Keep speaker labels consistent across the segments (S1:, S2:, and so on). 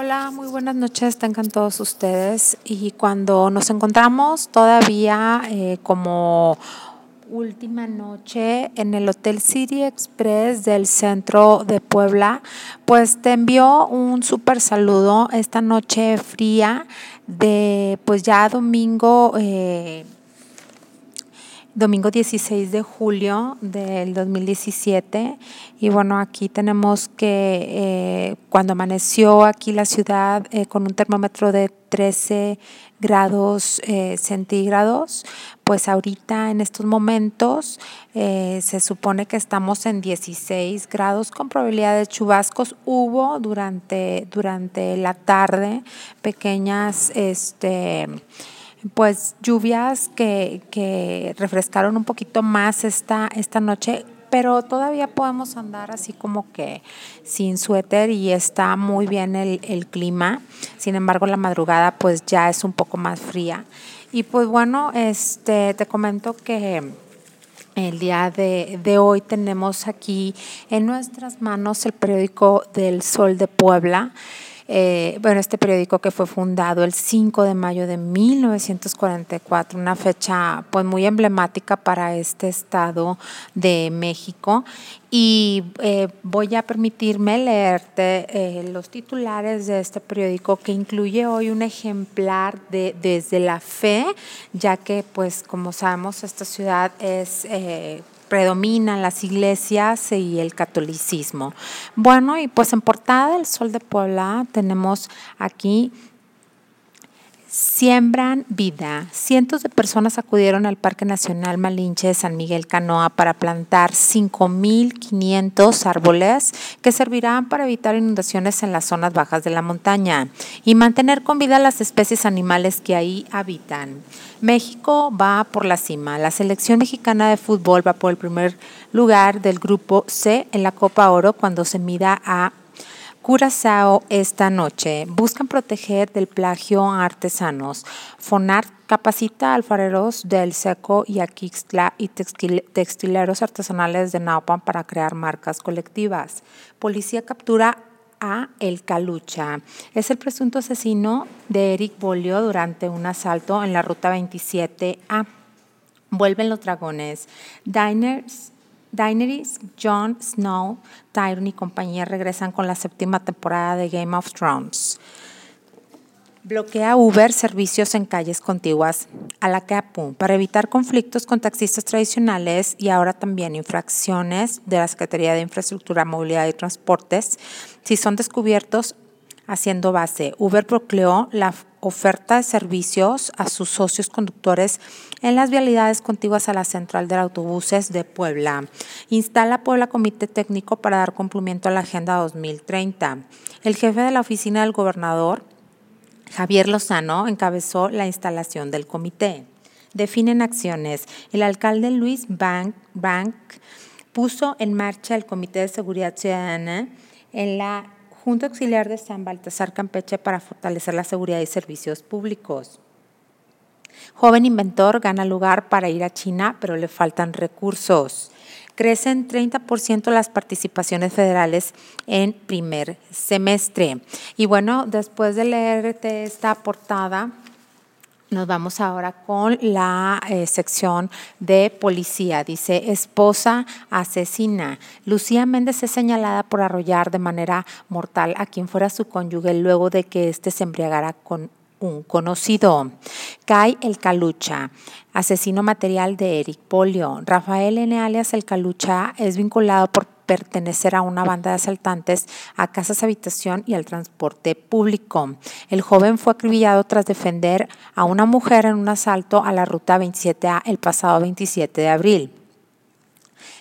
S1: Hola, muy buenas noches, tengan todos ustedes. Y cuando nos encontramos todavía eh, como última noche en el Hotel City Express del centro de Puebla, pues te envió un súper saludo esta noche fría de pues ya domingo. Eh, domingo 16 de julio del 2017 y bueno aquí tenemos que eh, cuando amaneció aquí la ciudad eh, con un termómetro de 13 grados eh, centígrados pues ahorita en estos momentos se supone que estamos en 16 grados con probabilidad de chubascos. Hubo durante durante la tarde pequeñas este pues lluvias que, que refrescaron un poquito más esta, esta noche, pero todavía podemos andar así como que sin suéter y está muy bien el, el, clima. Sin embargo, la madrugada pues ya es un poco más fría. Y pues bueno, este, te comento que el día de, de hoy tenemos aquí en nuestras manos el periódico del Sol de Puebla. Eh, bueno, este periódico que fue fundado el 5 de mayo de 1944, una fecha pues muy emblemática para este estado de México. Y eh, voy a permitirme leerte eh, los titulares de este periódico que incluye hoy un ejemplar de Desde la Fe, ya que pues como sabemos esta ciudad es predominan las iglesias y el catolicismo. Bueno, y pues en portada del Sol de Puebla tenemos aquí Siembran vida. Cientos de personas acudieron al Parque Nacional Malinche de San Miguel Canoa para plantar 5.500 árboles que servirán para evitar inundaciones en las zonas bajas de la montaña y mantener con vida las especies animales que ahí habitan. México va por la cima. La selección mexicana de fútbol va por el primer lugar del grupo C en la Copa Oro cuando se mida a Curazao esta noche. Buscan proteger del plagio a artesanos. FONAR capacita a alfareros del Seco y Aquixtla y textileros artesanales de Naupan para crear marcas colectivas. Policía captura a El Calucha. Es el presunto asesino de Eric Bolio durante un asalto en la ruta 27A. Vuelven los dragones. Diners Daenerys, Jon Snow, Tyrion y compañía regresan con la séptima temporada de Game of Thrones. Bloquea Uber servicios en calles contiguas a la CAPU para evitar conflictos con taxistas tradicionales y ahora también infracciones de la Secretaría de Infraestructura, Movilidad y Transportes si son descubiertos haciendo base. Uber procleó la oferta de servicios a sus socios conductores en las vialidades contiguas a la central de autobuses de Puebla. Instala Puebla Comité Técnico para dar cumplimiento a la Agenda 2030. El jefe de la oficina del gobernador, Javier Lozano, encabezó la instalación del comité. Definen acciones. El alcalde Luis Bank, Bank puso en marcha el Comité de Seguridad Ciudadana en la Junta Auxiliar de San Baltasar Campeche para fortalecer la seguridad y servicios públicos. Joven inventor gana lugar para ir a China, pero le faltan recursos. Crecen 30% las participaciones federales en primer semestre. Y bueno, después de leerte esta portada, nos vamos ahora con la eh, sección de policía. Dice, esposa asesina. Lucía Méndez es señalada por arrollar de manera mortal a quien fuera su cónyuge luego de que éste se embriagara con un conocido. Cae el Calucha, asesino material de Eric Polio. Rafael N. alias el Calucha es vinculado por pertenecer a una banda de asaltantes a casas habitación y al transporte público. El joven fue acribillado tras defender a una mujer en un asalto a la ruta 27A el pasado 27 de abril.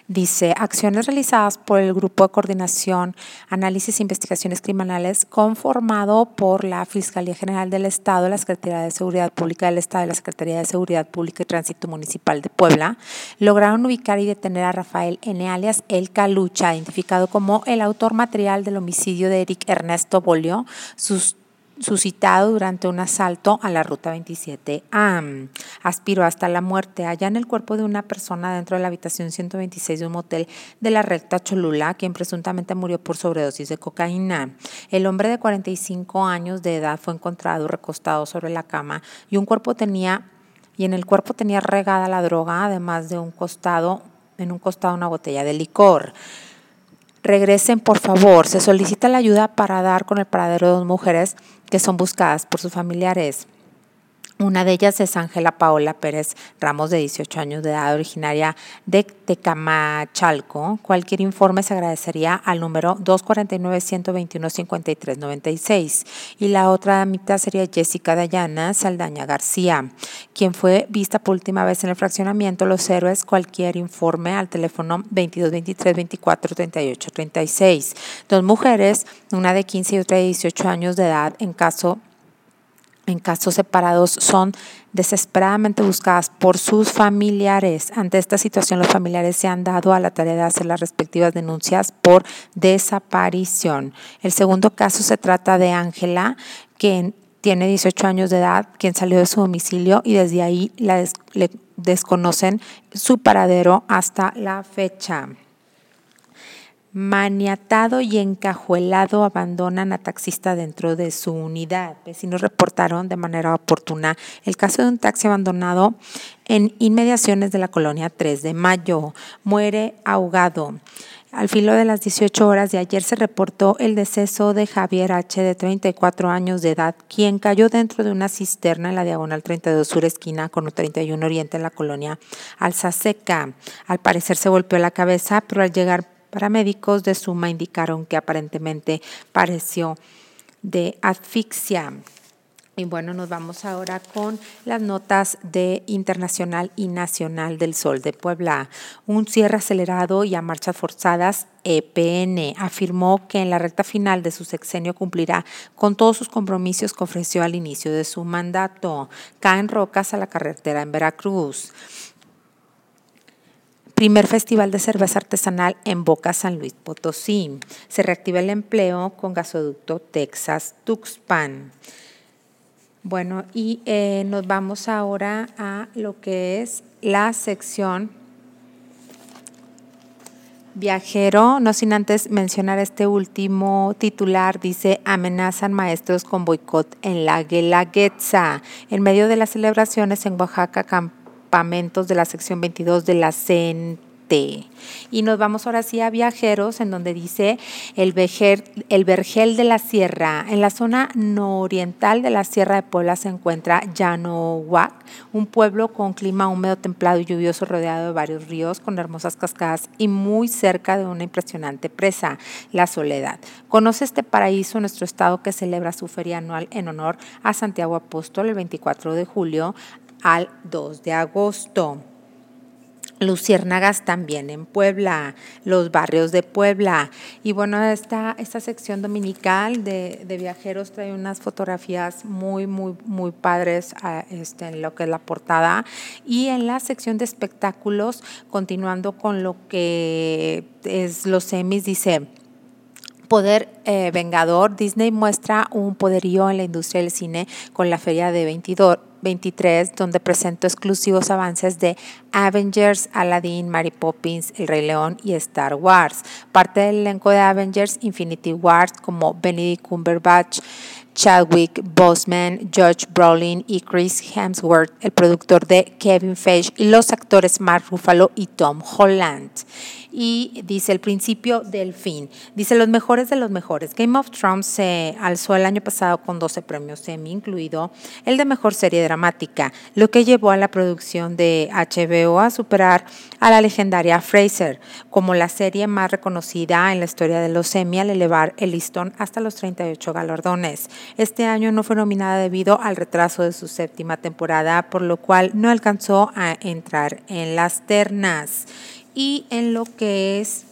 S1: Dice, acciones realizadas por el Grupo de Coordinación, Análisis e Investigaciones Criminales, conformado por la Fiscalía General del Estado, la Secretaría de Seguridad Pública del Estado y la Secretaría de Seguridad Pública y Tránsito Municipal de Puebla, lograron ubicar y detener a Rafael N. alias El Calucha, identificado como el autor material del homicidio de Eric Ernesto Bolio, sus suscitado durante un asalto a la Ruta 27A. Aspiró hasta la muerte allá en el cuerpo de una persona dentro de la habitación 126 de un motel de la recta Cholula, quien presuntamente murió por sobredosis de cocaína. El hombre de 45 años de edad fue encontrado recostado sobre la cama y un cuerpo tenía y en el cuerpo tenía regada la droga, además de un costado, en un costado una botella de licor. Regresen, por favor. Se solicita la ayuda para dar con el paradero de dos mujeres que son buscadas por sus familiares. Una de ellas es Ángela Paola Pérez Ramos, de 18 años de edad, originaria de Tecamachalco. Cualquier informe se agradecería al número 249-121-5396. Y la otra mitad sería Jessica Dayana Saldaña García, quien fue vista por última vez en el fraccionamiento Los Héroes. Cualquier informe al teléfono 2223 24 38 36. Dos mujeres, una de 15 y otra de 18 años de edad, en caso en casos separados son desesperadamente buscadas por sus familiares. Ante esta situación, los familiares se han dado a la tarea de hacer las respectivas denuncias por desaparición. El segundo caso se trata de Ángela, quien tiene 18 años de edad, quien salió de su domicilio y desde ahí la le desconocen su paradero hasta la fecha maniatado y encajuelado abandonan a taxista dentro de su unidad. Vecinos reportaron de manera oportuna el caso de un taxi abandonado en inmediaciones de la colonia 3 de Mayo. Muere ahogado. Al filo de las 18 horas de ayer se reportó el deceso de Javier H., de 34 años de edad, quien cayó dentro de una cisterna en la diagonal 32 sur esquina con 31 oriente en la colonia Alzaseca. Al parecer se golpeó la cabeza, pero al llegar Paramédicos de Suma indicaron que aparentemente pareció de asfixia. Y bueno, nos vamos ahora con las notas de internacional y nacional del Sol de Puebla. Un cierre acelerado y a marchas forzadas, EPN afirmó que en la recta final de su sexenio cumplirá con todos sus compromisos que ofreció al inicio de su mandato. Caen rocas a la carretera en Veracruz primer festival de cerveza artesanal en Boca San Luis Potosí. Se reactiva el empleo con gasoducto Texas Tuxpan. Bueno, y eh, nos vamos ahora a lo que es la sección viajero, no sin antes mencionar este último titular, dice, amenazan maestros con boicot en la Guelaguetza. En medio de las celebraciones en Oaxaca, de la sección 22 de la CENTE. Y nos vamos ahora sí a viajeros, en donde dice el, el Vergel de la Sierra. En la zona nororiental de la Sierra de Puebla se encuentra Llanohuac, un pueblo con clima húmedo, templado y lluvioso, rodeado de varios ríos, con hermosas cascadas y muy cerca de una impresionante presa, la Soledad. Conoce este paraíso nuestro estado que celebra su feria anual en honor a Santiago Apóstol el 24 de julio al 2 de agosto. Luciérnagas también en Puebla, los barrios de Puebla. Y bueno, esta, esta sección dominical de, viajeros trae unas fotografías muy, muy, muy padres este, en lo que es la portada. Y en la sección de espectáculos, continuando con lo que es los semis, dice... Poder eh, Vengador, Disney muestra un poderío en la industria del cine con la feria de 22, 23, donde presentó exclusivos avances de Avengers, Aladdin, Mary Poppins, El Rey León y Star Wars. Parte del elenco de Avengers Infinity Wars como Benedict Cumberbatch, Chadwick Boseman, George Brolin y Chris Hemsworth, el productor de Kevin Feige y los actores Mark Ruffalo y Tom Holland y dice el principio del fin. Dice los mejores de los mejores. Game of Thrones se alzó el año pasado con 12 premios Emmy, incluido el de mejor serie dramática, lo que llevó a la producción de HBO a superar a la legendaria Fraser como la serie más reconocida en la historia de los Emmy al elevar el listón hasta los 38 galardones. Este año no fue nominada debido al retraso de su séptima temporada, por lo cual no alcanzó a entrar en las ternas y en lo que es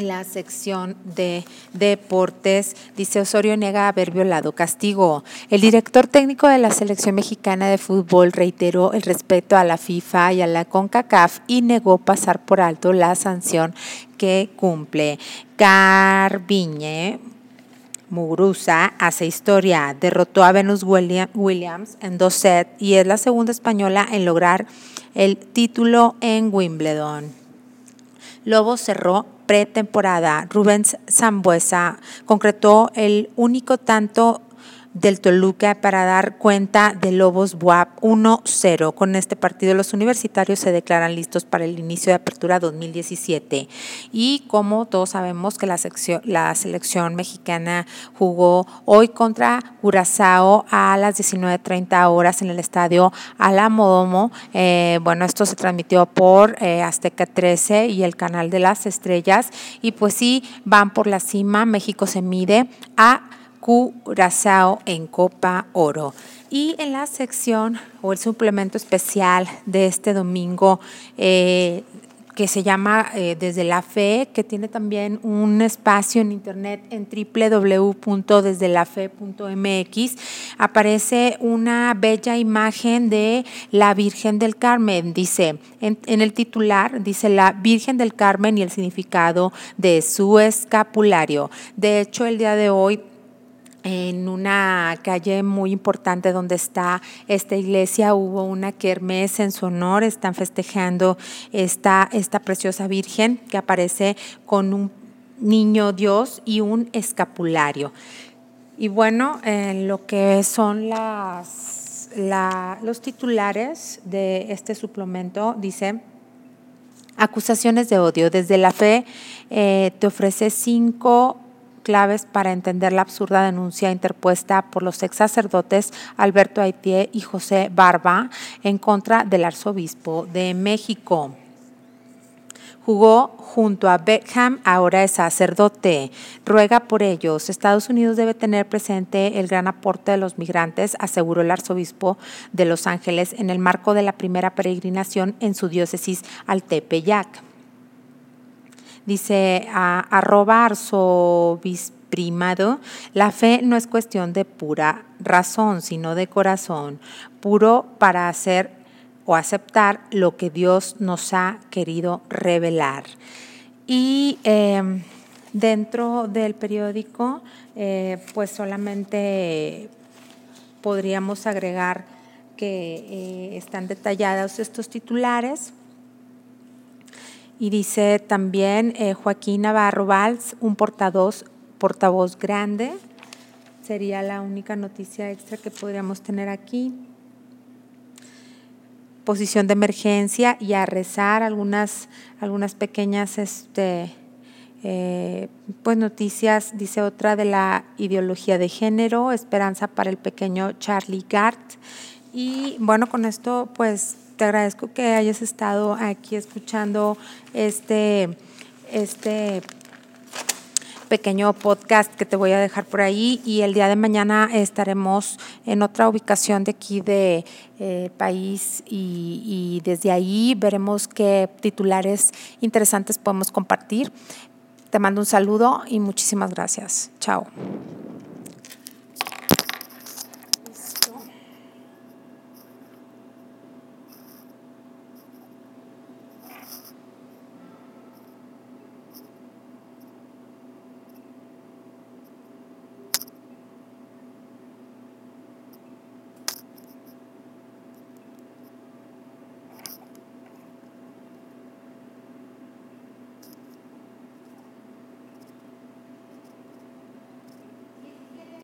S1: la sección de deportes, dice Osorio niega haber violado castigo. El director técnico de la selección mexicana de fútbol reiteró el respeto a la FIFA y a la CONCACAF y negó pasar por alto la sanción que cumple. Carviñe Muguruza hace historia, derrotó a Venus Williams en dos sets y es la segunda española en lograr el título en Wimbledon. Lobo cerró pretemporada. Rubens Zambuesa concretó el único tanto del Toluca para dar cuenta de Lobos Buap 1-0. Con este partido los universitarios se declaran listos para el inicio de apertura 2017. Y como todos sabemos que la, sección, la selección mexicana jugó hoy contra Curazao a las 19.30 horas en el estadio Alamodomo. Eh, bueno, esto se transmitió por eh, Azteca 13 y el canal de las estrellas. Y pues sí, van por la cima. México se mide a Curazao en Copa Oro. Y en la sección o el suplemento especial de este domingo, eh, que se llama eh, Desde la Fe, que tiene también un espacio en internet en www.desdelafe.mx, aparece una bella imagen de la Virgen del Carmen. Dice, en, en el titular, dice la Virgen del Carmen y el significado de su escapulario. De hecho, el día de hoy en una calle muy importante donde está esta iglesia hubo una kermés en su honor, están festejando esta, esta preciosa Virgen que aparece con un niño Dios y un escapulario. Y bueno, en lo que son las, los titulares de este suplemento, dice, acusaciones de odio. Desde la fe eh, te ofrece cinco claves para entender la absurda denuncia interpuesta por los ex sacerdotes Alberto Haitié y José Barba en contra del arzobispo de México. Jugó junto a Beckham, ahora es sacerdote. Ruega por ellos. Estados Unidos debe tener presente el gran aporte de los migrantes, aseguró el arzobispo de Los Ángeles en el marco de la primera peregrinación en su diócesis al Tepeyac dice a, arroba arzobisprimado, la fe no es cuestión de pura razón, sino de corazón, puro para hacer o aceptar lo que Dios nos ha querido revelar. Y em, dentro del periódico, eh, pues solamente podríamos agregar que eh, están detallados estos titulares y dice también eh, Joaquín Navarro Valls, un portavoz, portavoz grande. Sería la única noticia extra que podríamos tener aquí. Posición de emergencia y a rezar algunas, algunas pequeñas este, eh, pues noticias, dice otra de la ideología de género, esperanza para el pequeño Charlie Gart. Y bueno, con esto pues te agradezco que hayas estado aquí escuchando este, este pequeño podcast que te voy a dejar por ahí y el día de mañana estaremos en otra ubicación de aquí de eh, país y, y desde ahí veremos qué titulares interesantes podemos compartir. Te mando un saludo y muchísimas gracias. Chao.